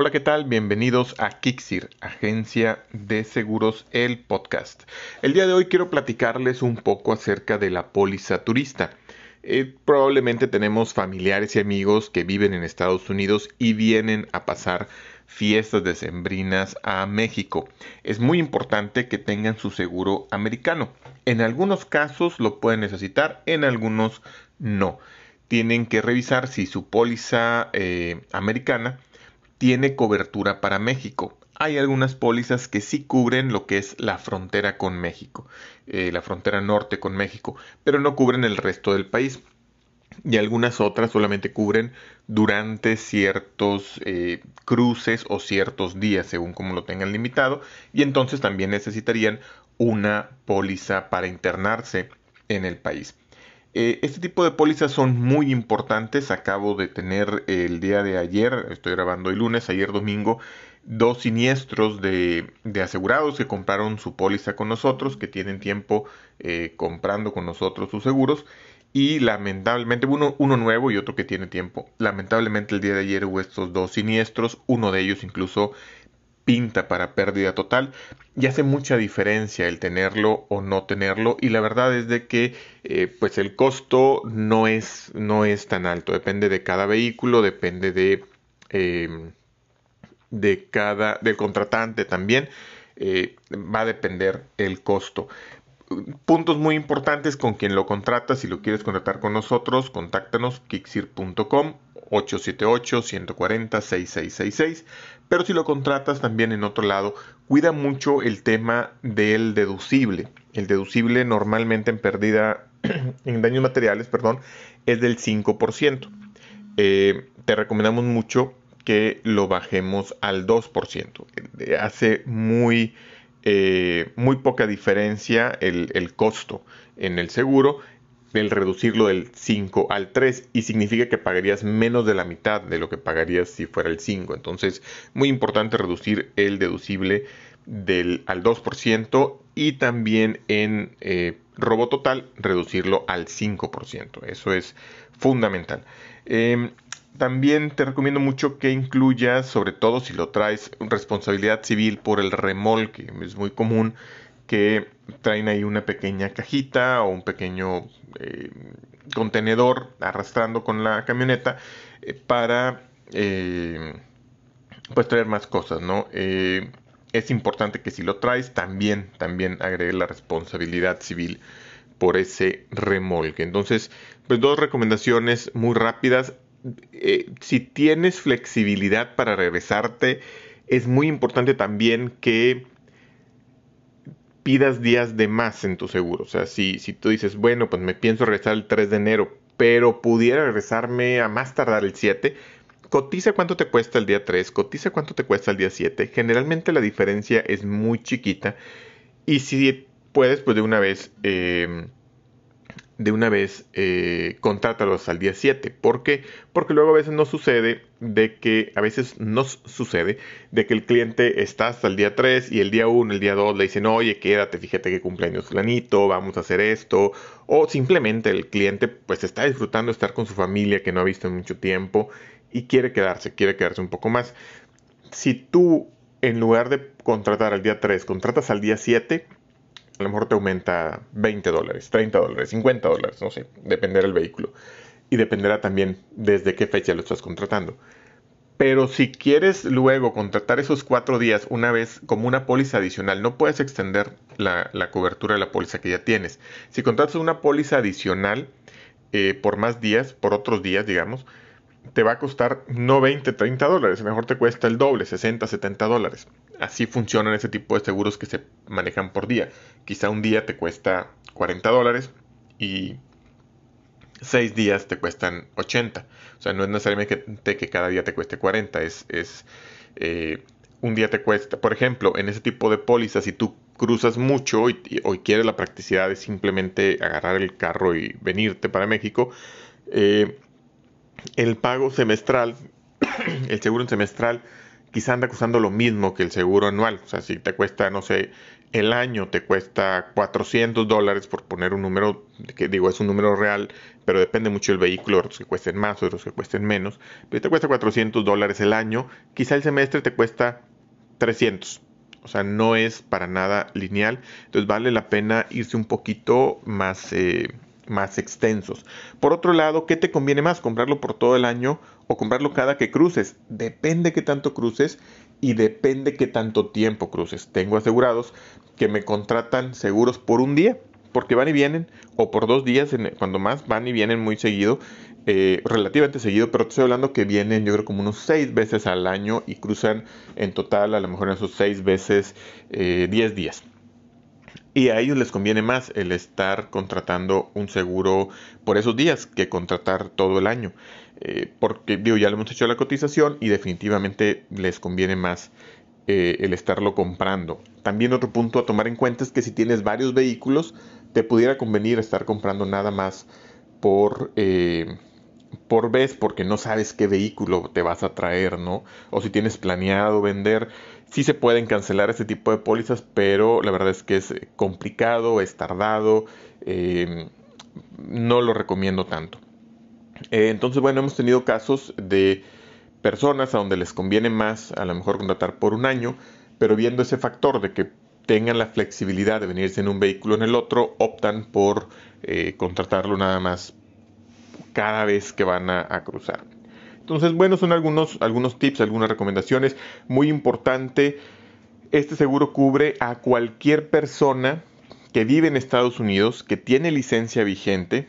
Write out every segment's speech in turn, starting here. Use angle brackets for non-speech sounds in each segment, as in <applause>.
Hola, ¿qué tal? Bienvenidos a Kixir, Agencia de Seguros, el podcast. El día de hoy quiero platicarles un poco acerca de la póliza turista. Eh, probablemente tenemos familiares y amigos que viven en Estados Unidos y vienen a pasar fiestas decembrinas a México. Es muy importante que tengan su seguro americano. En algunos casos lo pueden necesitar, en algunos no. Tienen que revisar si su póliza eh, americana tiene cobertura para México. Hay algunas pólizas que sí cubren lo que es la frontera con México, eh, la frontera norte con México, pero no cubren el resto del país. Y algunas otras solamente cubren durante ciertos eh, cruces o ciertos días, según como lo tengan limitado. Y entonces también necesitarían una póliza para internarse en el país. Eh, este tipo de pólizas son muy importantes. Acabo de tener el día de ayer, estoy grabando el lunes, ayer domingo, dos siniestros de, asegurados que compraron su póliza con nosotros, que tienen tiempo eh, comprando con nosotros sus seguros. Y lamentablemente, uno, uno nuevo y otro que tiene tiempo. Lamentablemente el día de ayer hubo estos dos siniestros, uno de ellos incluso pinta para pérdida total y hace mucha diferencia el tenerlo o no tenerlo y la verdad es de que eh, pues el costo no es no es tan alto depende de cada vehículo depende de em, de cada del contratante también eh, va a depender el costo puntos muy importantes con quien lo contrata si lo quieres contratar con nosotros contáctanos kixir.com 878-140-6666. Pero si lo contratas también en otro lado, cuida mucho el tema del deducible. El deducible normalmente en pérdida, <clears throat> en daños materiales, perdón, es del 5%. Eh, te recomendamos mucho que lo bajemos al 2%. Eh, hace muy, eh, muy poca diferencia el, el costo en el seguro el reducirlo del 5 al 3 y significa que pagarías menos de la mitad de lo que pagarías si fuera el 5. Entonces, muy importante reducir el deducible del, al 2% y también en eh, robo total reducirlo al 5%. Eso es fundamental. Em, también te recomiendo mucho que incluyas, sobre todo si lo traes, responsabilidad civil por el remolque. Es muy común que traen ahí una pequeña cajita o un pequeño eh, contenedor arrastrando con la camioneta eh, para eh, pues traer más cosas, ¿no? es importante que si lo traes también, también agregue la responsabilidad civil por ese remolque. Entonces, pues dos recomendaciones muy rápidas. si tienes flexibilidad para regresarte, es muy importante también que pidas días de más en tu seguro. O sea, si, si tú dices, bueno, pues me pienso regresar el 3 de enero, pero pudiera regresarme a más tardar el 7, cotiza cuánto te cuesta el día 3, cotiza cuánto te cuesta el día 7. Generalmente la diferencia es muy chiquita. Y si puedes, pues de una vez eh, de una vez eh, contrátalos al día 7. ¿Por qué? Porque luego a veces no sucede de que, a veces nos sucede de que el cliente está hasta el día 3 y el día 1, el día 2 le dicen, oye, quédate, fíjate que cumpleaños fulanito, vamos a hacer esto. O simplemente el cliente pues está disfrutando de estar con su familia que no ha visto en mucho tiempo y quiere quedarse, quiere quedarse un poco más. Si tú, en lugar de contratar al día 3, contratas al día 7, a lo mejor te aumenta 20 dólares, 30 dólares, 50 dólares, no sé, dependerá del vehículo. Y dependerá también desde qué fecha lo estás contratando. Pero si quieres luego contratar esos cuatro días una vez como una póliza adicional, no puedes extender la, cobertura de la póliza que ya tienes. Si contratas una póliza adicional eh, por más días, por otros días, digamos, te va a costar no 20, 30 dólares, mejor te cuesta el doble, 60, 70 dólares. Así funcionan ese tipo de seguros que se manejan por día. Quizá un día te cuesta 40 dólares y 6 días te cuestan 80. O sea, no es necesariamente que, cada día te cueste 40, es, es eh, un día te cuesta. Por ejemplo, en ese tipo de pólizas, si tú cruzas mucho y, quieres la practicidad de simplemente agarrar el carro y venirte para México, eh, el pago semestral, <coughs> el seguro semestral, quizá anda costando lo mismo que el seguro anual. O sea, si te cuesta, no sé, el año te cuesta 400 dólares, por poner un número, que digo es un número real, pero depende mucho del vehículo, otros que cuesten más, otros que cuesten menos, pero te cuesta 400 dólares el año, quizá el semestre te cuesta 300. O sea, no es para nada lineal. Entonces vale la pena irse un poquito más, eh, más extensos. Por otro lado, ¿qué te conviene más? ¿Comprarlo por todo el año o comprarlo cada que cruces? Depende qué tanto cruces y depende qué tanto tiempo cruces. Tengo asegurados que me contratan seguros por un día, porque van y vienen, o por dos días, cuando más van y vienen muy seguido, eh, relativamente seguido, pero estoy hablando que vienen yo creo como unos seis veces al año y cruzan en total a lo mejor en esos seis veces eh, diez días. Y a ellos les conviene más el estar contratando un seguro por esos días que contratar todo el año. Eh, porque digo, ya le hemos hecho la cotización y definitivamente les conviene más eh, el estarlo comprando. También otro punto a tomar en cuenta es que si tienes varios vehículos, te pudiera convenir estar comprando nada más por, eh, por vez porque no sabes qué vehículo te vas a traer, ¿no? O si tienes planeado vender, sí se pueden cancelar este tipo de pólizas, pero la verdad es que es complicado, es tardado, no lo recomiendo tanto. Eh, entonces, bueno, hemos tenido casos de personas a donde les conviene más a lo mejor contratar por un año, pero viendo ese factor de que tengan la flexibilidad de venirse en un vehículo en el otro, optan por eh, contratarlo nada más cada vez que van a, cruzar. Entonces, bueno, son algunos, algunos tips, algunas recomendaciones. Muy importante, este seguro cubre a cualquier persona que vive en Estados Unidos, que tiene licencia vigente,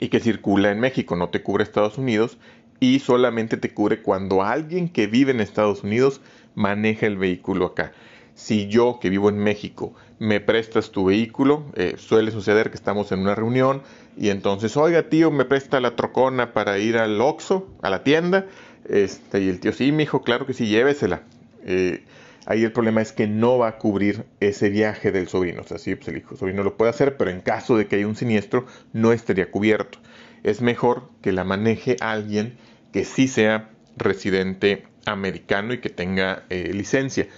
y que circula en México, no te cubre Estados Unidos y solamente te cubre cuando alguien que vive en Estados Unidos maneja el vehículo acá. Si yo que vivo en México me prestas tu vehículo, eh, suele suceder que estamos en una reunión y entonces, oiga tío, me presta la trocona para ir al Oxxo, a la tienda, este, y el tío, sí, mi hijo, claro que sí, llévesela. Eh, Ahí el problema es que no va a cubrir ese viaje del sobrino. O sea, sí, pues el hijo sobrino lo puede hacer, pero en caso de que haya un siniestro, no estaría cubierto. Es mejor que la maneje alguien que sí sea residente americano y que tenga eh, licencia.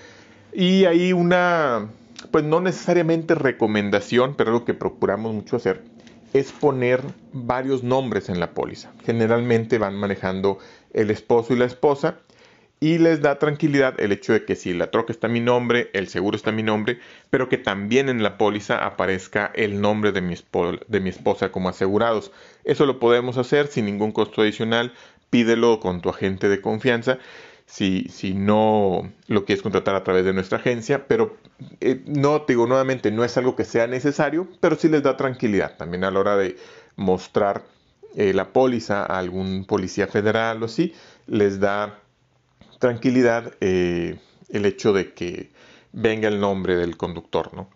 Y hay una, pues no necesariamente recomendación, pero algo que procuramos mucho hacer, es poner varios nombres en la póliza. Generalmente van manejando el esposo y la esposa y les da tranquilidad el hecho de que si la troca está mi nombre, el seguro está mi nombre, pero que también en la póliza aparezca el nombre de mi, de mi esposa como asegurados. Eso lo podemos hacer sin ningún costo adicional, pídelo con tu agente de confianza. Si, no lo quieres contratar a través de nuestra agencia, pero eh, no, te digo nuevamente, no es algo que sea necesario, pero sí les da tranquilidad también a la hora de mostrar eh, la póliza a algún policía federal o así, les da tranquilidad eh, el hecho de que venga el nombre del conductor, ¿no?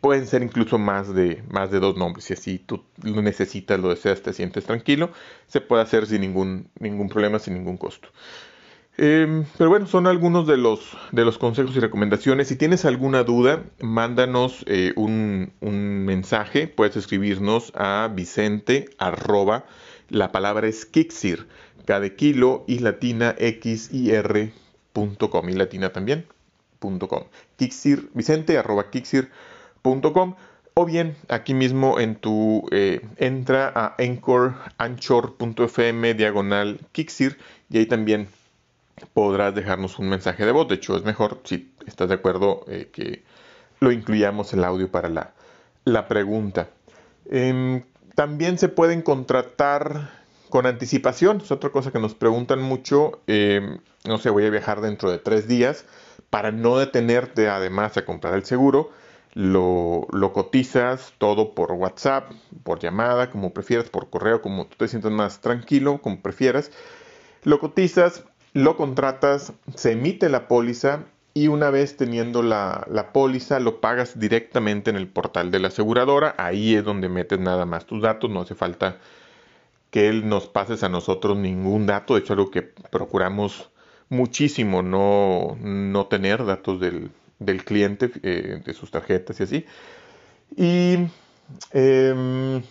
Pueden ser incluso más de, más de dos nombres. Si así tú lo necesitas, lo deseas, te sientes tranquilo, se puede hacer sin ningún, ningún problema, sin ningún costo. Em, pero bueno, son algunos de los, de los consejos y recomendaciones. Si tienes alguna duda, mándanos eh, un, un, mensaje. Puedes escribirnos a Vicente arroba, la palabra es Kixir cada kilo y latina x y r punto com, y latina también punto com. Kixir, Vicente arroba kixir.com o bien aquí mismo en tu eh, entra a anchor anchor.fm diagonal Kixir y ahí también podrás dejarnos un mensaje de voz. De hecho, es mejor si estás de acuerdo eh, que lo incluyamos el audio para la, la pregunta. Em, también se pueden contratar con anticipación. Es otra cosa que nos preguntan mucho. Eh, no sé, voy a viajar dentro de tres días. Para no detenerte además a comprar el seguro, lo, lo, cotizas todo por WhatsApp, por llamada, como prefieras, por correo, como tú te sientas más tranquilo, como prefieras. Lo cotizas, lo contratas, se emite la póliza y una vez teniendo la, la, póliza lo pagas directamente en el portal de la aseguradora. Ahí es donde metes nada más tus datos, no hace falta que él nos pases a nosotros ningún dato, de hecho algo que procuramos muchísimo no, no tener datos del, del cliente, eh, de sus tarjetas y así. Y em,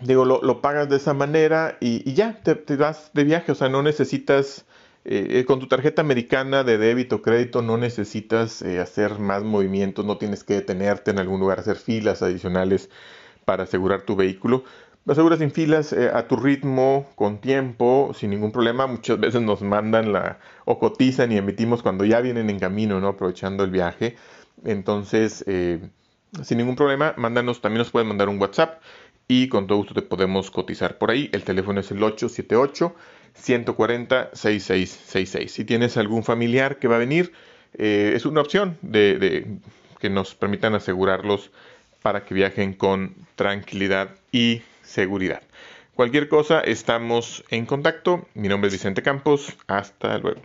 digo, lo, lo, pagas de esa manera y, ya, te, te, vas de viaje, o sea, no necesitas Eh, eh, con tu tarjeta americana de débito o crédito no necesitas eh, hacer más movimientos, no tienes que detenerte en algún lugar, hacer filas adicionales para asegurar tu vehículo. Lo aseguras sin filas, a tu ritmo, con tiempo, sin ningún problema. Muchas veces nos mandan la o cotizan y emitimos cuando ya vienen en camino, ¿no? aprovechando el viaje. Entonces, sin ningún problema, mándanos, también nos pueden mandar un WhatsApp y con todo gusto te podemos cotizar por ahí. El teléfono es el 878 140 6666. Si tienes algún familiar que va a venir, eh, es una opción de, que nos permitan asegurarlos para que viajen con tranquilidad y seguridad. Cualquier cosa, estamos en contacto. Mi nombre es Vicente Campos. Hasta luego.